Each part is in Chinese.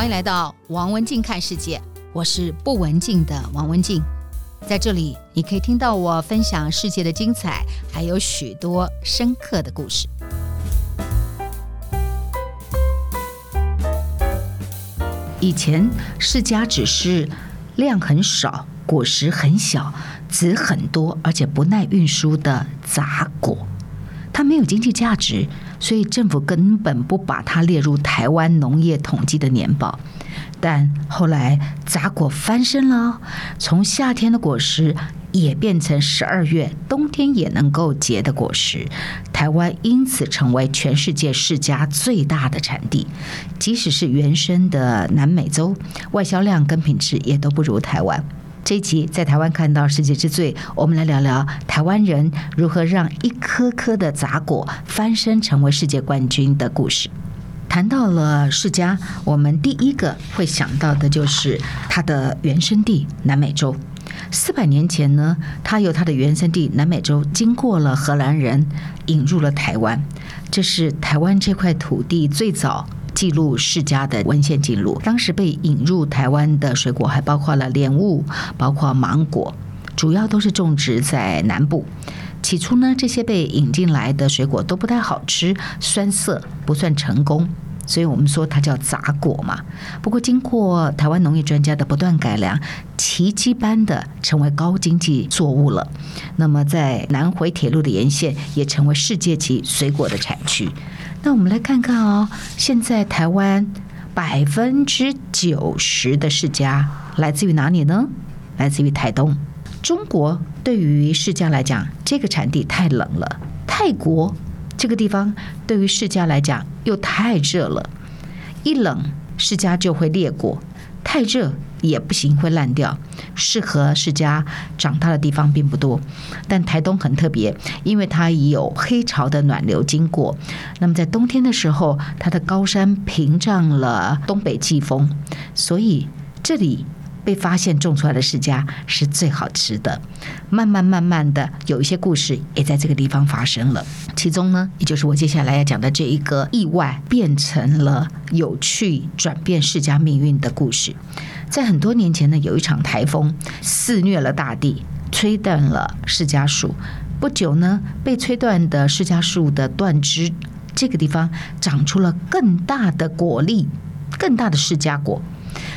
欢迎来到王文静看世界，我是不文静的王文静，在这里你可以听到我分享世界的精彩，还有许多深刻的故事。以前释迦只是量很少、果实很小、籽很多，而且不耐运输的杂果，它没有经济价值。所以政府根本不把它列入台湾农业统计的年报，但后来杂果翻身了，从夏天的果实也变成十二月冬天也能够结的果实，台湾因此成为全世界释迦最大的产地，即使是原生的南美洲，外销量跟品质也都不如台湾。这一集在台湾看到世界之最，我们来聊聊台湾人如何让一颗颗的杂果翻身成为世界冠军的故事。谈到了释迦，我们第一个会想到的就是它的原生地南美洲。四百年前呢，它由它的原生地南美洲经过了荷兰人引入了台湾，这是台湾这块土地最早。记录世家的文献记录，当时被引入台湾的水果还包括了莲雾，包括芒果，主要都是种植在南部。起初呢，这些被引进来的水果都不太好吃，酸涩，不算成功，所以我们说它叫杂果嘛。不过经过台湾农业专家的不断改良，奇迹般的成为高经济作物了。那么在南回铁路的沿线，也成为世界级水果的产区。那我们来看看哦，现在台湾百分之九十的世家来自于哪里呢？来自于台东。中国对于世家来讲，这个产地太冷了；泰国这个地方对于世家来讲又太热了。一冷，世家就会裂果；太热。也不行，会烂掉。适合释迦长大的地方并不多，但台东很特别，因为它有黑潮的暖流经过。那么在冬天的时候，它的高山屏障了东北季风，所以这里。被发现种出来的释迦是最好吃的。慢慢慢慢的，有一些故事也在这个地方发生了。其中呢，也就是我接下来要讲的这一个意外，变成了有趣转变释迦命运的故事。在很多年前呢，有一场台风肆虐了大地，吹断了释迦树。不久呢，被吹断的释迦树的断枝，这个地方长出了更大的果粒，更大的释迦果。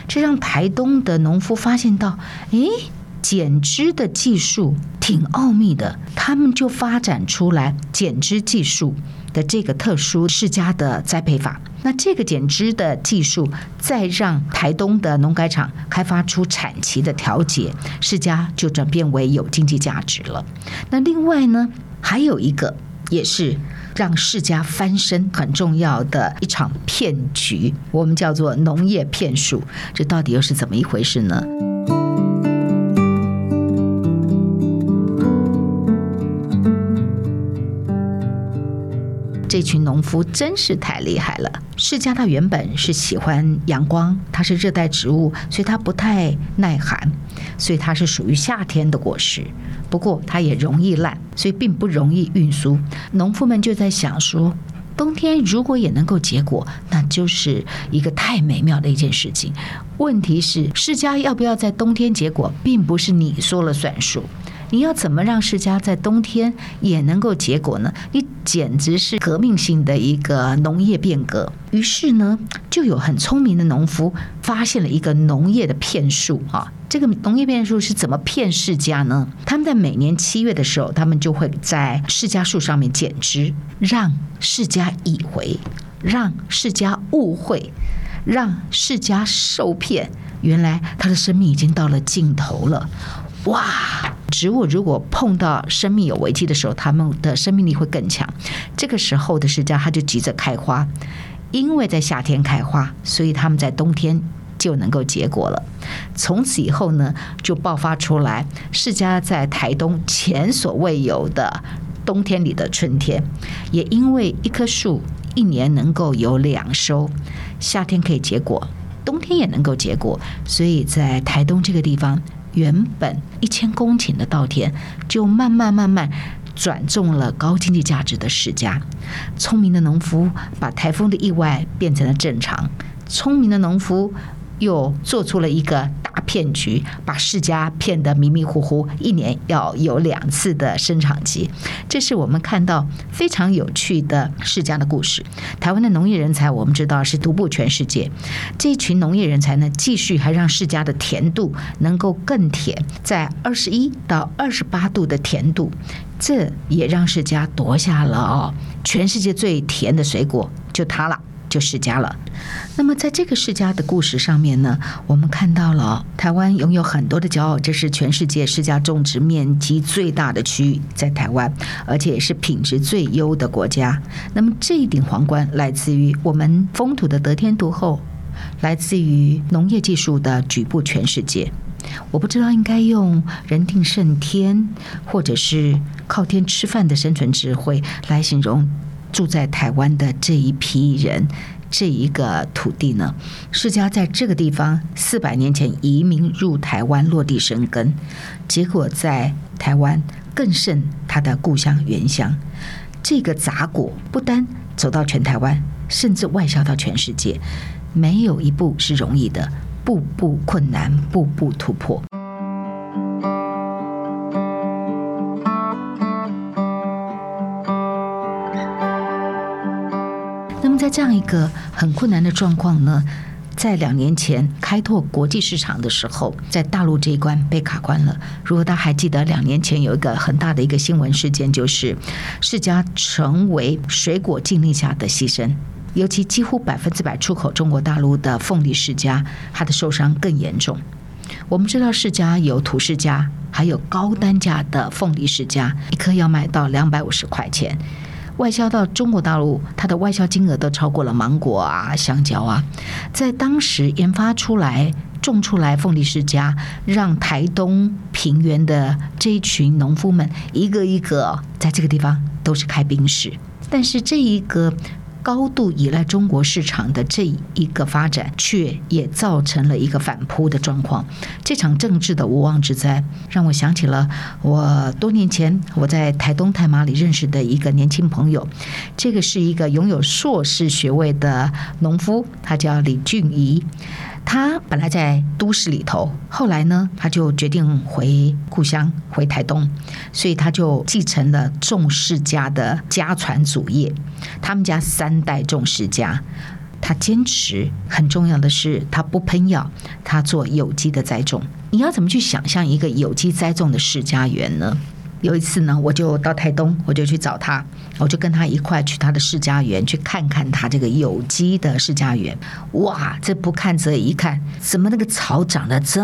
这让台东的农夫发现到，诶，剪枝的技术挺奥秘的，他们就发展出来剪枝技术的这个特殊世家的栽培法。那这个剪枝的技术，再让台东的农改场开发出产期的调节，世家就转变为有经济价值了。那另外呢，还有一个也是。让世家翻身很重要的一场骗局，我们叫做农业骗术，这到底又是怎么一回事呢？群农夫真是太厉害了。释迦他原本是喜欢阳光，它是热带植物，所以它不太耐寒，所以它是属于夏天的果实。不过它也容易烂，所以并不容易运输。农夫们就在想说，冬天如果也能够结果，那就是一个太美妙的一件事情。问题是，释迦要不要在冬天结果，并不是你说了算数。你要怎么让释迦在冬天也能够结果呢？你简直是革命性的一个农业变革。于是呢，就有很聪明的农夫发现了一个农业的骗术啊。这个农业骗术是怎么骗释迦呢？他们在每年七月的时候，他们就会在释迦树上面剪枝，让释迦以为，让释迦误会，让释迦受骗。原来他的生命已经到了尽头了。哇！植物如果碰到生命有危机的时候，它们的生命力会更强。这个时候的释迦，它就急着开花，因为在夏天开花，所以它们在冬天就能够结果了。从此以后呢，就爆发出来释迦在台东前所未有的冬天里的春天。也因为一棵树一年能够有两收，夏天可以结果，冬天也能够结果，所以在台东这个地方。原本一千公顷的稻田，就慢慢慢慢转种了高经济价值的世家。聪明的农夫把台风的意外变成了正常，聪明的农夫又做出了一个骗局，把世家骗得迷迷糊糊，一年要有两次的生产期。这是我们看到非常有趣的世家的故事。台湾的农业人才，我们知道是独步全世界。这一群农业人才呢，继续还让世家的甜度能够更甜，在二十一到二十八度的甜度，这也让世家夺下了哦，全世界最甜的水果，就它了。就世家了。那么，在这个世家的故事上面呢，我们看到了台湾拥有很多的骄傲，这是全世界世家种植面积最大的区域，在台湾，而且也是品质最优的国家。那么，这一顶皇冠来自于我们风土的得天独厚，来自于农业技术的举步全世界。我不知道应该用人定胜天，或者是靠天吃饭的生存智慧来形容。住在台湾的这一批人，这一个土地呢，世家在这个地方四百年前移民入台湾落地生根，结果在台湾更胜他的故乡原乡。这个杂果不单走到全台湾，甚至外销到全世界，没有一步是容易的，步步困难，步步突破。这样一个很困难的状况呢，在两年前开拓国际市场的时候，在大陆这一关被卡关了。如果大家还记得，两年前有一个很大的一个新闻事件，就是世家成为水果禁令下的牺牲，尤其几乎百分之百出口中国大陆的凤梨世家，它的受伤更严重。我们知道世家有土世家，还有高单价的凤梨世家，一颗要卖到两百五十块钱。外销到中国大陆，它的外销金额都超过了芒果啊、香蕉啊。在当时研发出来、种出来凤梨世家，让台东平原的这一群农夫们一个一个在这个地方都是开冰室。但是这一个。高度依赖中国市场的这一个发展，却也造成了一个反扑的状况。这场政治的无妄之灾，让我想起了我多年前我在台东太麻里认识的一个年轻朋友。这个是一个拥有硕士学位的农夫，他叫李俊仪。他本来在都市里头，后来呢，他就决定回故乡，回台东，所以他就继承了种世家的家传祖业。他们家三代种世家，他坚持很重要的是，他不喷药，他做有机的栽种。你要怎么去想象一个有机栽种的世家园呢？有一次呢，我就到台东，我就去找他，我就跟他一块去他的世家园去看看他这个有机的世家园。哇，这不看则已，一看，怎么那个草长得这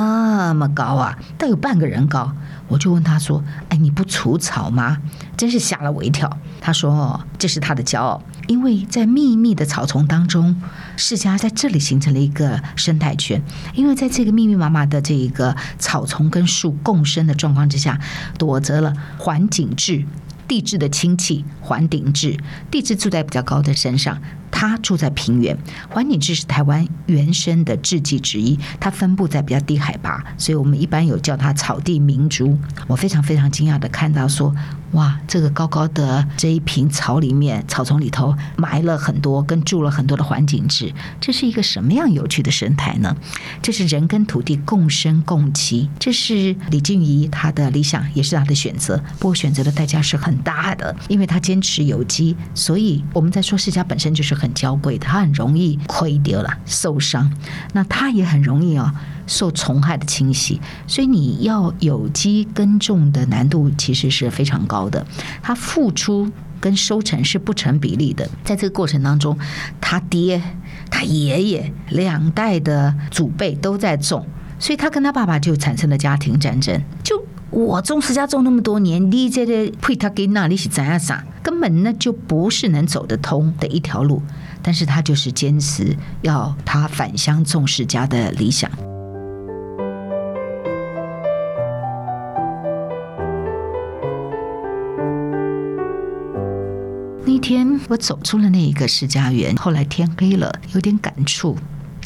么高啊？都有半个人高。我就问他说：“哎，你不除草吗？”真是吓了我一跳。他说：“这是他的骄傲，因为在密密的草丛当中，世家在这里形成了一个生态圈。因为在这个密密麻麻的这一个草丛跟树共生的状况之下，躲着了环境质。”地质的亲戚环顶质，地质住在比较高的山上，它住在平原。环顶雉是台湾原生的雉鸡之一，它分布在比较低海拔，所以我们一般有叫它草地明珠。我非常非常惊讶的看到说，哇，这个高高的这一片草里面，草丛里头埋了很多跟住了很多的环境质，这是一个什么样有趣的生态呢？这是人跟土地共生共栖，这是李俊仪他的理想，也是他的选择。不过选择的代价是很大的，因为他坚持有机，所以我们在说世家本身就是很娇贵的，它很容易亏掉了受伤，那她也很容易哦。受虫害的侵袭，所以你要有机耕种的难度其实是非常高的，它付出跟收成是不成比例的。在这个过程当中，他爹、他爷爷两代的祖辈都在种，所以他跟他爸爸就产生了家庭战争。就我种世家种那么多年，你这个配他给那里是怎样啥，根本那就不是能走得通的一条路。但是他就是坚持要他返乡种世家的理想。我走出了那一个世家园，后来天黑了，有点感触。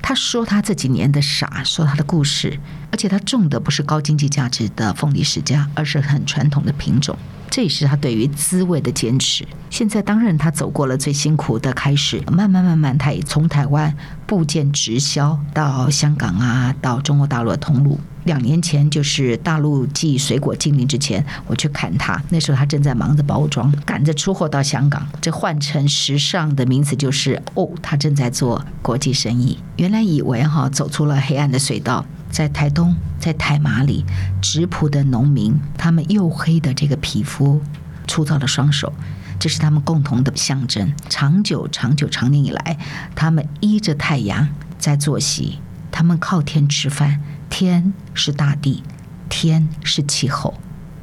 他说他这几年的傻，说他的故事，而且他种的不是高经济价值的凤梨世家，而是很传统的品种。这也是他对于滋味的坚持。现在当然他走过了最辛苦的开始，慢慢慢慢，他也从台湾部件直销到香港啊，到中国大陆的通路。两年前就是大陆寄水果禁令之前，我去看他，那时候他正在忙着包装，赶着出货到香港。这换成时尚的名词就是哦，他正在做国际生意。原来以为哈走出了黑暗的隧道。在台东，在台马里，质朴的农民，他们黝黑的这个皮肤，粗糙的双手，这是他们共同的象征。长久、长久、长年以来，他们依着太阳在作息，他们靠天吃饭，天是大地，天是气候，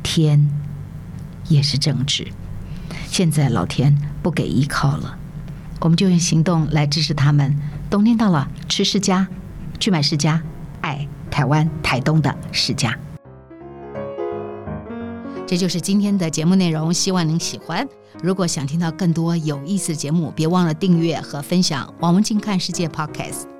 天也是政治。现在老天不给依靠了，我们就用行动来支持他们。冬天到了，吃世家，去买世家，爱。台湾台东的世家，这就是今天的节目内容，希望您喜欢。如果想听到更多有意思的节目，别忘了订阅和分享王文静看世界 Podcast。